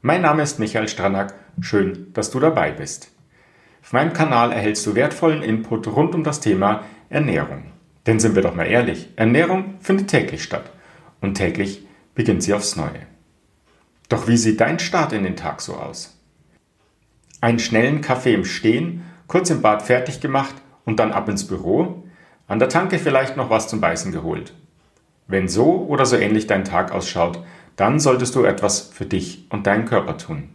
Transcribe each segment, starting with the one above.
Mein Name ist Michael Stranack. Schön, dass du dabei bist. Auf meinem Kanal erhältst du wertvollen Input rund um das Thema Ernährung. Denn sind wir doch mal ehrlich, Ernährung findet täglich statt und täglich beginnt sie aufs Neue. Doch wie sieht dein Start in den Tag so aus? Einen schnellen Kaffee im Stehen, kurz im Bad fertig gemacht und dann ab ins Büro? An der Tanke vielleicht noch was zum Beißen geholt? Wenn so oder so ähnlich dein Tag ausschaut, dann solltest du etwas für dich und deinen Körper tun.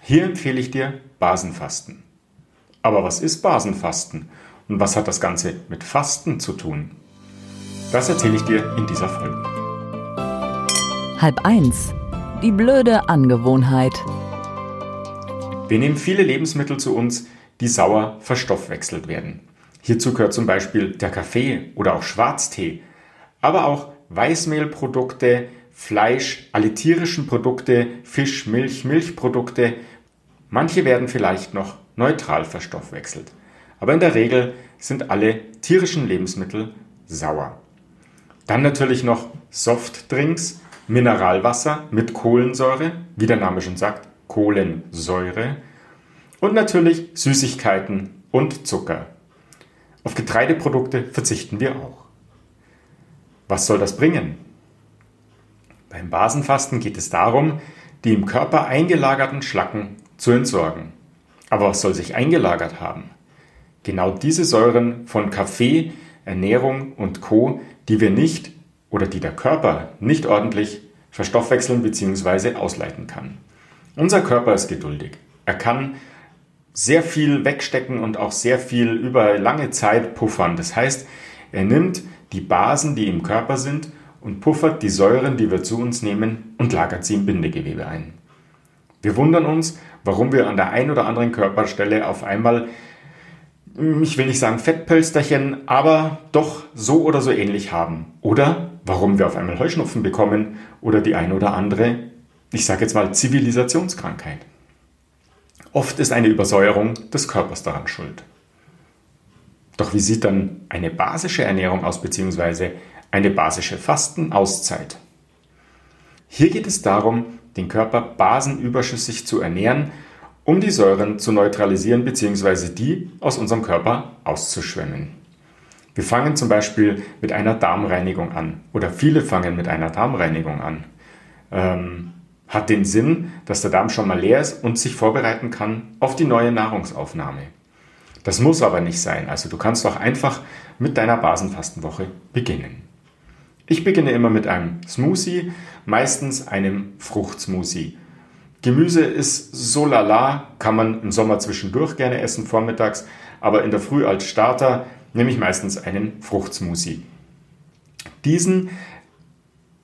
Hier empfehle ich dir Basenfasten. Aber was ist Basenfasten und was hat das Ganze mit Fasten zu tun? Das erzähle ich dir in dieser Folge. Halb eins. Die blöde Angewohnheit. Wir nehmen viele Lebensmittel zu uns, die sauer verstoffwechselt werden. Hierzu gehört zum Beispiel der Kaffee oder auch Schwarztee, aber auch Weißmehlprodukte, Fleisch, alle tierischen Produkte, Fisch, Milch, Milchprodukte. Manche werden vielleicht noch neutral verstoffwechselt. Aber in der Regel sind alle tierischen Lebensmittel sauer. Dann natürlich noch Softdrinks, Mineralwasser mit Kohlensäure, wie der Name schon sagt, Kohlensäure. Und natürlich Süßigkeiten und Zucker. Auf Getreideprodukte verzichten wir auch. Was soll das bringen? Beim Basenfasten geht es darum, die im Körper eingelagerten Schlacken zu entsorgen. Aber was soll sich eingelagert haben? Genau diese Säuren von Kaffee, Ernährung und Co., die wir nicht oder die der Körper nicht ordentlich verstoffwechseln bzw. ausleiten kann. Unser Körper ist geduldig. Er kann sehr viel wegstecken und auch sehr viel über lange Zeit puffern. Das heißt, er nimmt die Basen, die im Körper sind, und puffert die Säuren, die wir zu uns nehmen, und lagert sie im Bindegewebe ein. Wir wundern uns, warum wir an der einen oder anderen Körperstelle auf einmal, hm, ich will nicht sagen Fettpölsterchen, aber doch so oder so ähnlich haben. Oder warum wir auf einmal Heuschnupfen bekommen oder die ein oder andere, ich sage jetzt mal Zivilisationskrankheit. Oft ist eine Übersäuerung des Körpers daran schuld. Doch wie sieht dann eine basische Ernährung aus, beziehungsweise eine basische Fastenauszeit? Hier geht es darum, den Körper basenüberschüssig zu ernähren, um die Säuren zu neutralisieren bzw. die aus unserem Körper auszuschwemmen. Wir fangen zum Beispiel mit einer Darmreinigung an oder viele fangen mit einer Darmreinigung an. Ähm, hat den Sinn, dass der Darm schon mal leer ist und sich vorbereiten kann auf die neue Nahrungsaufnahme. Das muss aber nicht sein. Also du kannst doch einfach mit deiner Basenfastenwoche beginnen. Ich beginne immer mit einem Smoothie, meistens einem Fruchtsmoothie. Gemüse ist so lala, kann man im Sommer zwischendurch gerne essen, vormittags, aber in der Früh als Starter nehme ich meistens einen Fruchtsmoothie. Diesen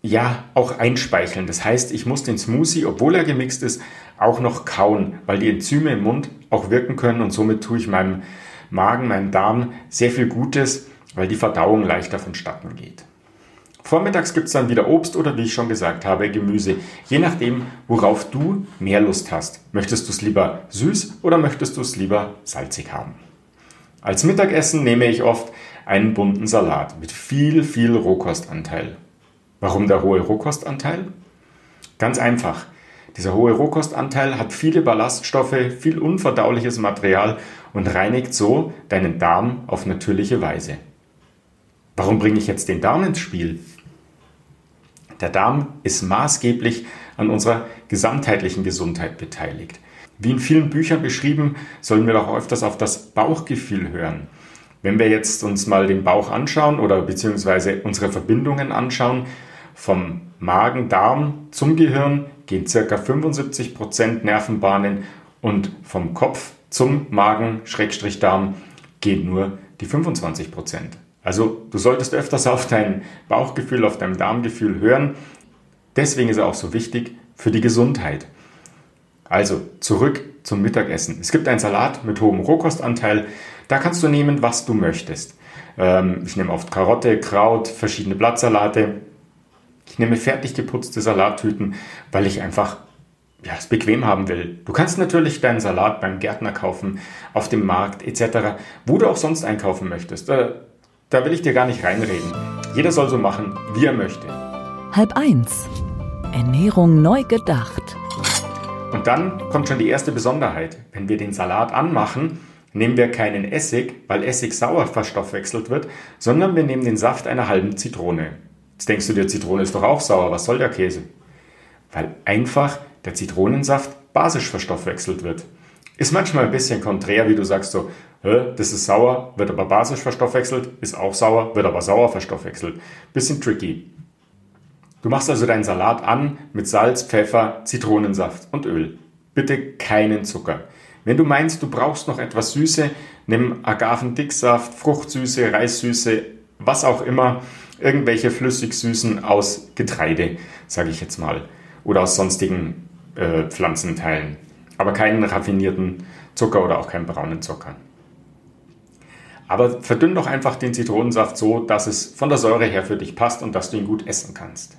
ja auch einspeicheln. Das heißt, ich muss den Smoothie, obwohl er gemixt ist, auch noch kauen, weil die Enzyme im Mund auch wirken können und somit tue ich meinem Magen, meinem Darm sehr viel Gutes, weil die Verdauung leichter vonstatten geht. Vormittags gibt es dann wieder Obst oder wie ich schon gesagt habe, Gemüse. Je nachdem, worauf du mehr Lust hast. Möchtest du es lieber süß oder möchtest du es lieber salzig haben? Als Mittagessen nehme ich oft einen bunten Salat mit viel, viel Rohkostanteil. Warum der hohe Rohkostanteil? Ganz einfach. Dieser hohe Rohkostanteil hat viele Ballaststoffe, viel unverdauliches Material und reinigt so deinen Darm auf natürliche Weise. Warum bringe ich jetzt den Darm ins Spiel? Der Darm ist maßgeblich an unserer gesamtheitlichen Gesundheit beteiligt. Wie in vielen Büchern beschrieben, sollen wir doch öfters auf das Bauchgefühl hören. Wenn wir jetzt uns mal den Bauch anschauen oder beziehungsweise unsere Verbindungen anschauen, vom Magen-Darm zum Gehirn gehen ca. 75% Nervenbahnen und vom Kopf zum Magen-Darm gehen nur die 25%. Also du solltest öfters auf dein Bauchgefühl, auf dein Darmgefühl hören. Deswegen ist er auch so wichtig für die Gesundheit. Also zurück zum Mittagessen. Es gibt einen Salat mit hohem Rohkostanteil. Da kannst du nehmen, was du möchtest. Ähm, ich nehme oft Karotte, Kraut, verschiedene Blattsalate. Ich nehme fertig geputzte Salattüten, weil ich einfach ja, es bequem haben will. Du kannst natürlich deinen Salat beim Gärtner kaufen, auf dem Markt etc., wo du auch sonst einkaufen möchtest. Da, will ich dir gar nicht reinreden. Jeder soll so machen, wie er möchte. Halb eins. Ernährung neu gedacht. Und dann kommt schon die erste Besonderheit. Wenn wir den Salat anmachen, nehmen wir keinen Essig, weil Essig sauer verstoffwechselt wird, sondern wir nehmen den Saft einer halben Zitrone. Jetzt denkst du dir, Zitrone ist doch auch sauer, was soll der Käse? Weil einfach der Zitronensaft basisch verstoffwechselt wird. Ist manchmal ein bisschen konträr, wie du sagst so, das ist sauer, wird aber basisch verstoffwechselt, ist auch sauer, wird aber sauer verstoffwechselt. Bisschen tricky. Du machst also deinen Salat an mit Salz, Pfeffer, Zitronensaft und Öl. Bitte keinen Zucker. Wenn du meinst, du brauchst noch etwas Süße, nimm Agavendicksaft, Fruchtsüße, Reissüße, was auch immer, irgendwelche Flüssigsüßen aus Getreide, sage ich jetzt mal, oder aus sonstigen äh, Pflanzenteilen. Aber keinen raffinierten Zucker oder auch keinen braunen Zucker. Aber verdünn doch einfach den Zitronensaft so, dass es von der Säure her für dich passt und dass du ihn gut essen kannst.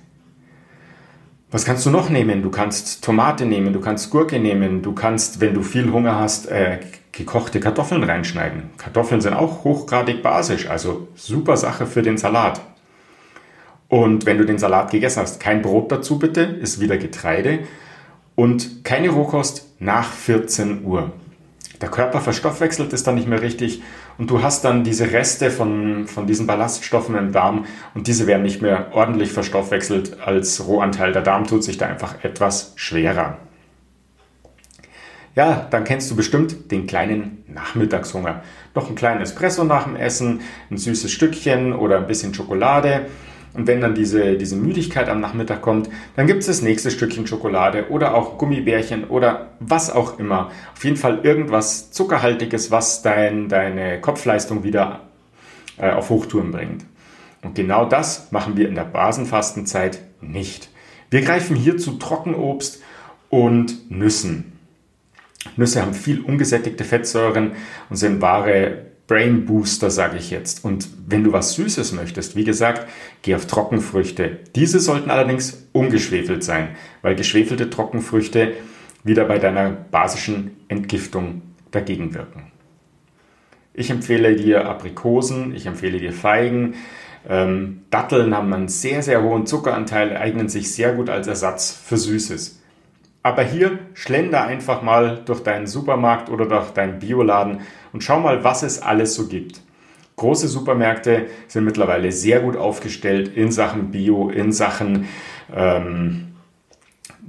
Was kannst du noch nehmen? Du kannst Tomate nehmen, du kannst Gurke nehmen, du kannst, wenn du viel Hunger hast, äh, gekochte Kartoffeln reinschneiden. Kartoffeln sind auch hochgradig basisch, also super Sache für den Salat. Und wenn du den Salat gegessen hast, kein Brot dazu bitte, ist wieder Getreide und keine Rohkost nach 14 Uhr der Körper verstoffwechselt es dann nicht mehr richtig und du hast dann diese Reste von, von diesen Ballaststoffen im Darm und diese werden nicht mehr ordentlich verstoffwechselt als Rohanteil. Der Darm tut sich da einfach etwas schwerer. Ja, dann kennst du bestimmt den kleinen Nachmittagshunger. Noch ein kleines Espresso nach dem Essen, ein süßes Stückchen oder ein bisschen Schokolade und wenn dann diese, diese Müdigkeit am Nachmittag kommt, dann gibt es das nächste Stückchen Schokolade oder auch Gummibärchen oder was auch immer. Auf jeden Fall irgendwas Zuckerhaltiges, was dein, deine Kopfleistung wieder äh, auf Hochtouren bringt. Und genau das machen wir in der Basenfastenzeit nicht. Wir greifen hier zu Trockenobst und Nüssen. Nüsse haben viel ungesättigte Fettsäuren und sind wahre Brain Booster, sage ich jetzt. Und wenn du was Süßes möchtest, wie gesagt, geh auf Trockenfrüchte. Diese sollten allerdings ungeschwefelt sein, weil geschwefelte Trockenfrüchte wieder bei deiner basischen Entgiftung dagegen wirken. Ich empfehle dir Aprikosen, ich empfehle dir Feigen. Ähm, Datteln haben einen sehr, sehr hohen Zuckeranteil, eignen sich sehr gut als Ersatz für Süßes. Aber hier schlender einfach mal durch deinen Supermarkt oder durch deinen Bioladen und schau mal, was es alles so gibt. Große Supermärkte sind mittlerweile sehr gut aufgestellt in Sachen Bio, in Sachen ähm,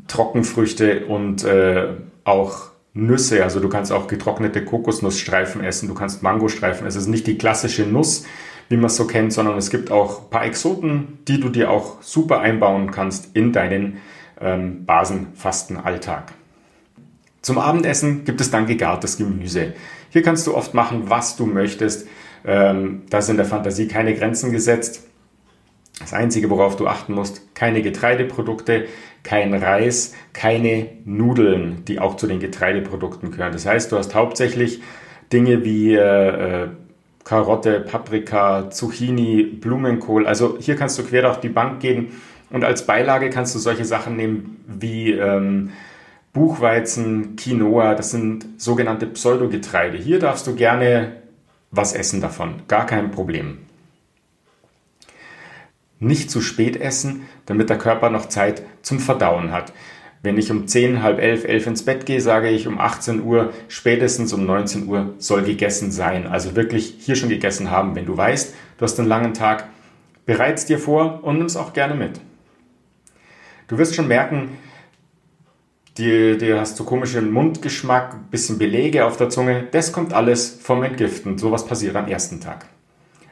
Trockenfrüchte und äh, auch Nüsse. Also du kannst auch getrocknete Kokosnussstreifen essen, du kannst Mangostreifen. Es ist nicht die klassische Nuss, wie man es so kennt, sondern es gibt auch ein paar Exoten, die du dir auch super einbauen kannst in deinen ähm, Basenfastenalltag. Zum Abendessen gibt es dann gegartes Gemüse. Hier kannst du oft machen, was du möchtest. Ähm, da sind der Fantasie keine Grenzen gesetzt. Das Einzige, worauf du achten musst, keine Getreideprodukte, kein Reis, keine Nudeln, die auch zu den Getreideprodukten gehören. Das heißt, du hast hauptsächlich Dinge wie äh, äh Karotte, Paprika, Zucchini, Blumenkohl. Also hier kannst du quer durch die Bank gehen und als Beilage kannst du solche Sachen nehmen wie ähm, Buchweizen, Quinoa, das sind sogenannte Pseudogetreide. Hier darfst du gerne was essen davon, gar kein Problem. Nicht zu spät essen, damit der Körper noch Zeit zum Verdauen hat. Wenn ich um 10, halb 11, 11 ins Bett gehe, sage ich um 18 Uhr, spätestens um 19 Uhr soll gegessen sein. Also wirklich hier schon gegessen haben. Wenn du weißt, du hast einen langen Tag, bereits dir vor und nimm es auch gerne mit. Du wirst schon merken, dir, dir hast du komischen Mundgeschmack, bisschen Belege auf der Zunge. Das kommt alles vom Entgiften. Sowas passiert am ersten Tag.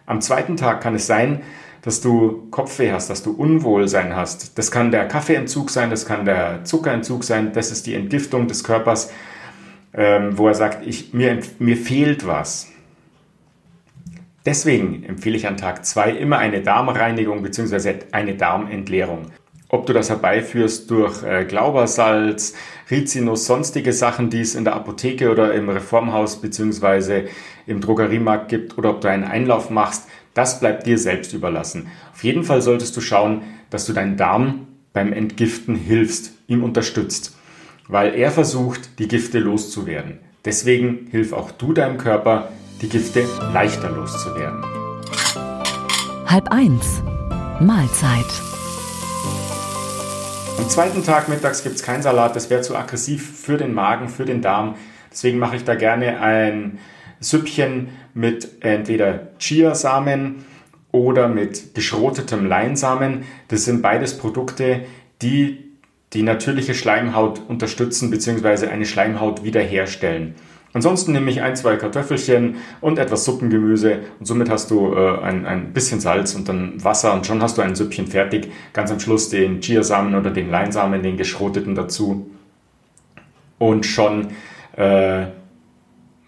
Am zweiten Tag kann es sein, dass du Kopfweh hast, dass du Unwohlsein hast. Das kann der Kaffeeentzug sein, das kann der Zuckerentzug sein. Das ist die Entgiftung des Körpers, ähm, wo er sagt, ich, mir, mir fehlt was. Deswegen empfehle ich an Tag zwei immer eine Darmreinigung bzw. eine Darmentleerung. Ob du das herbeiführst durch äh, Glaubersalz, Rizinus, sonstige Sachen, die es in der Apotheke oder im Reformhaus beziehungsweise im Drogeriemarkt gibt oder ob du einen Einlauf machst, das bleibt dir selbst überlassen. Auf jeden Fall solltest du schauen, dass du deinen Darm beim Entgiften hilfst, ihm unterstützt, weil er versucht, die Gifte loszuwerden. Deswegen hilf auch du deinem Körper, die Gifte leichter loszuwerden. Halb eins. Mahlzeit. Am zweiten Tag mittags gibt es keinen Salat, das wäre zu aggressiv für den Magen, für den Darm. Deswegen mache ich da gerne ein Süppchen mit entweder Chiasamen oder mit geschrotetem Leinsamen. Das sind beides Produkte, die die natürliche Schleimhaut unterstützen bzw. eine Schleimhaut wiederherstellen. Ansonsten nehme ich ein, zwei Kartoffelchen und etwas Suppengemüse und somit hast du äh, ein, ein bisschen Salz und dann Wasser und schon hast du ein Süppchen fertig. Ganz am Schluss den Chiasamen oder den Leinsamen, den geschroteten dazu und schon äh,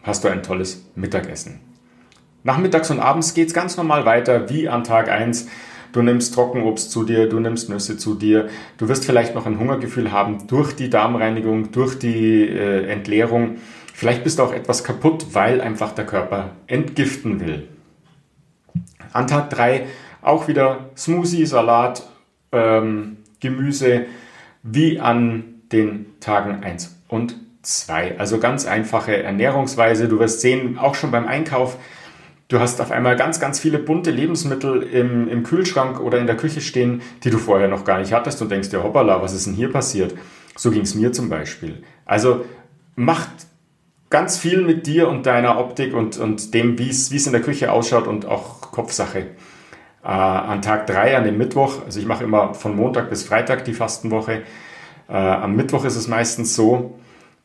hast du ein tolles Mittagessen. Nachmittags und abends geht es ganz normal weiter wie an Tag 1. Du nimmst Trockenobst zu dir, du nimmst Nüsse zu dir. Du wirst vielleicht noch ein Hungergefühl haben durch die Darmreinigung, durch die äh, Entleerung. Vielleicht bist du auch etwas kaputt, weil einfach der Körper entgiften will. An Tag 3 auch wieder Smoothie, Salat, ähm, Gemüse, wie an den Tagen 1 und 2. Also ganz einfache Ernährungsweise. Du wirst sehen, auch schon beim Einkauf, du hast auf einmal ganz, ganz viele bunte Lebensmittel im, im Kühlschrank oder in der Küche stehen, die du vorher noch gar nicht hattest und denkst dir, hoppala, was ist denn hier passiert? So ging es mir zum Beispiel. Also macht ganz viel mit dir und deiner Optik und, und dem, wie es in der Küche ausschaut und auch Kopfsache. Äh, an Tag 3, an dem Mittwoch, also ich mache immer von Montag bis Freitag die Fastenwoche. Äh, am Mittwoch ist es meistens so,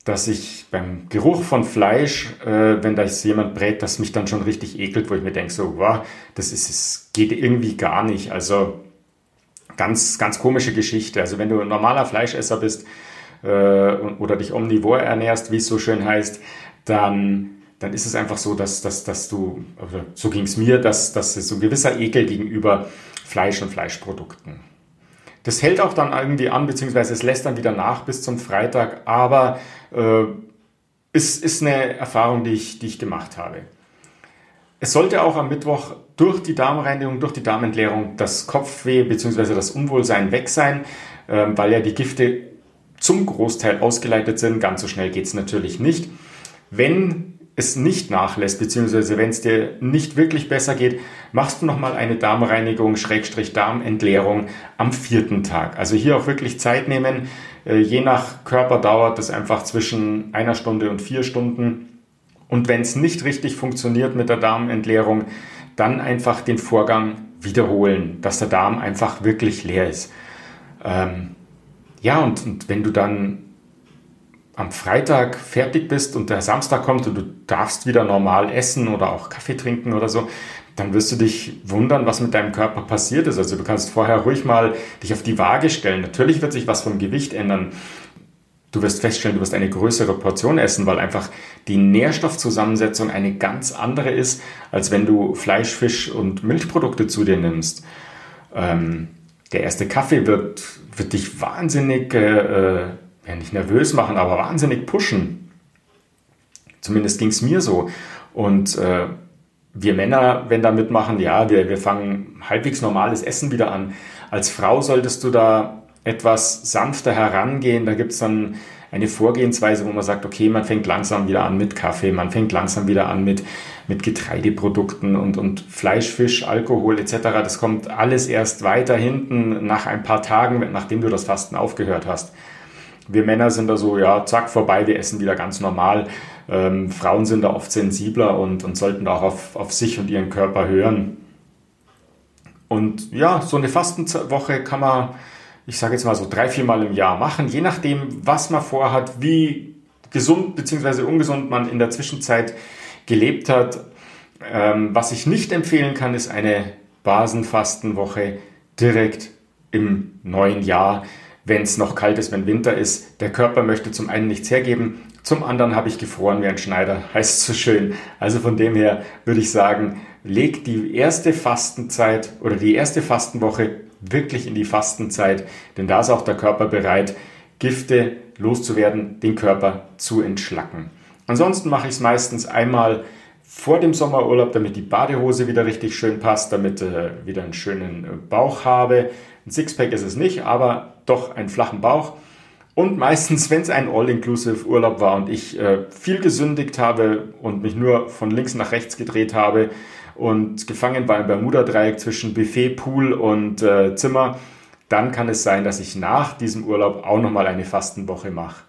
dass ich beim Geruch von Fleisch, äh, wenn da jemand brät, das mich dann schon richtig ekelt, wo ich mir denke, so, wow, das ist, es geht irgendwie gar nicht. Also ganz, ganz komische Geschichte. Also wenn du ein normaler Fleischesser bist, äh, oder dich omnivor ernährst, wie es so schön heißt, dann, dann ist es einfach so, dass, dass, dass du, also so ging es mir, dass, dass es so ein gewisser Ekel gegenüber Fleisch und Fleischprodukten. Das hält auch dann irgendwie an, beziehungsweise es lässt dann wieder nach bis zum Freitag, aber äh, ist, ist eine Erfahrung, die ich, die ich gemacht habe. Es sollte auch am Mittwoch durch die Darmreinigung, durch die Darmentleerung das Kopfweh bzw. das Unwohlsein weg sein, äh, weil ja die Gifte zum Großteil ausgeleitet sind. Ganz so schnell geht es natürlich nicht. Wenn es nicht nachlässt, beziehungsweise wenn es dir nicht wirklich besser geht, machst du nochmal eine Darmreinigung, Schrägstrich Darmentleerung am vierten Tag. Also hier auch wirklich Zeit nehmen. Äh, je nach Körper dauert es einfach zwischen einer Stunde und vier Stunden. Und wenn es nicht richtig funktioniert mit der Darmentleerung, dann einfach den Vorgang wiederholen, dass der Darm einfach wirklich leer ist. Ähm, ja, und, und wenn du dann am Freitag fertig bist und der Samstag kommt und du darfst wieder normal essen oder auch Kaffee trinken oder so, dann wirst du dich wundern, was mit deinem Körper passiert ist. Also du kannst vorher ruhig mal dich auf die Waage stellen. Natürlich wird sich was vom Gewicht ändern. Du wirst feststellen, du wirst eine größere Portion essen, weil einfach die Nährstoffzusammensetzung eine ganz andere ist, als wenn du Fleisch, Fisch und Milchprodukte zu dir nimmst. Ähm, der erste Kaffee wird, wird dich wahnsinnig, äh, ja nicht nervös machen, aber wahnsinnig pushen. Zumindest ging es mir so. Und äh, wir Männer, wenn da mitmachen, ja, wir, wir fangen halbwegs normales Essen wieder an. Als Frau solltest du da etwas sanfter herangehen. Da gibt es dann eine Vorgehensweise, wo man sagt, okay, man fängt langsam wieder an mit Kaffee, man fängt langsam wieder an mit, mit Getreideprodukten und, und Fleisch, Fisch, Alkohol etc. Das kommt alles erst weiter hinten nach ein paar Tagen, nachdem du das Fasten aufgehört hast. Wir Männer sind da so, ja, zack, vorbei, wir essen wieder ganz normal. Ähm, Frauen sind da oft sensibler und, und sollten da auch auf, auf sich und ihren Körper hören. Und ja, so eine Fastenwoche kann man ich sage jetzt mal so drei, vier Mal im Jahr machen, je nachdem, was man vorhat, wie gesund bzw. ungesund man in der Zwischenzeit gelebt hat. Ähm, was ich nicht empfehlen kann, ist eine Basenfastenwoche direkt im neuen Jahr, wenn es noch kalt ist, wenn Winter ist. Der Körper möchte zum einen nichts hergeben, zum anderen habe ich gefroren wie ein Schneider, heißt so schön. Also von dem her würde ich sagen, leg die erste Fastenzeit oder die erste Fastenwoche wirklich in die Fastenzeit, denn da ist auch der Körper bereit, Gifte loszuwerden, den Körper zu entschlacken. Ansonsten mache ich es meistens einmal vor dem Sommerurlaub, damit die Badehose wieder richtig schön passt, damit äh, wieder einen schönen äh, Bauch habe. Ein Sixpack ist es nicht, aber doch einen flachen Bauch. Und meistens, wenn es ein All-Inclusive-Urlaub war und ich äh, viel gesündigt habe und mich nur von links nach rechts gedreht habe und gefangen war im Bermuda-Dreieck zwischen Buffet, Pool und äh, Zimmer, dann kann es sein, dass ich nach diesem Urlaub auch nochmal eine Fastenwoche mache.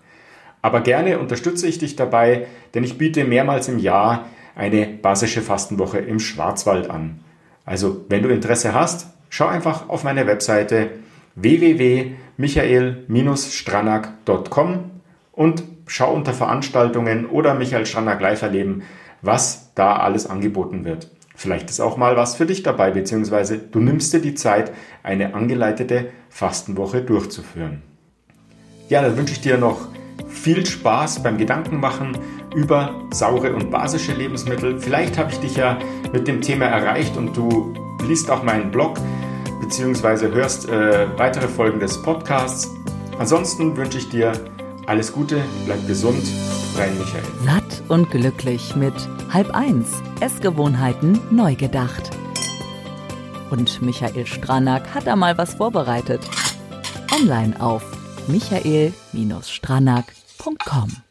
Aber gerne unterstütze ich dich dabei, denn ich biete mehrmals im Jahr eine basische Fastenwoche im Schwarzwald an. Also, wenn du Interesse hast, schau einfach auf meine Webseite www.michael-stranak.com und schau unter Veranstaltungen oder Michael Stranak live erleben, was da alles angeboten wird. Vielleicht ist auch mal was für dich dabei, beziehungsweise du nimmst dir die Zeit, eine angeleitete Fastenwoche durchzuführen. Ja, dann wünsche ich dir noch viel Spaß beim Gedankenmachen über saure und basische Lebensmittel. Vielleicht habe ich dich ja mit dem Thema erreicht und du liest auch meinen Blog bzw. hörst äh, weitere Folgen des Podcasts. Ansonsten wünsche ich dir alles Gute, bleib gesund, dein Michael. Und glücklich mit halb eins Essgewohnheiten neu gedacht. Und Michael Stranak hat da mal was vorbereitet. Online auf michael-stranak.com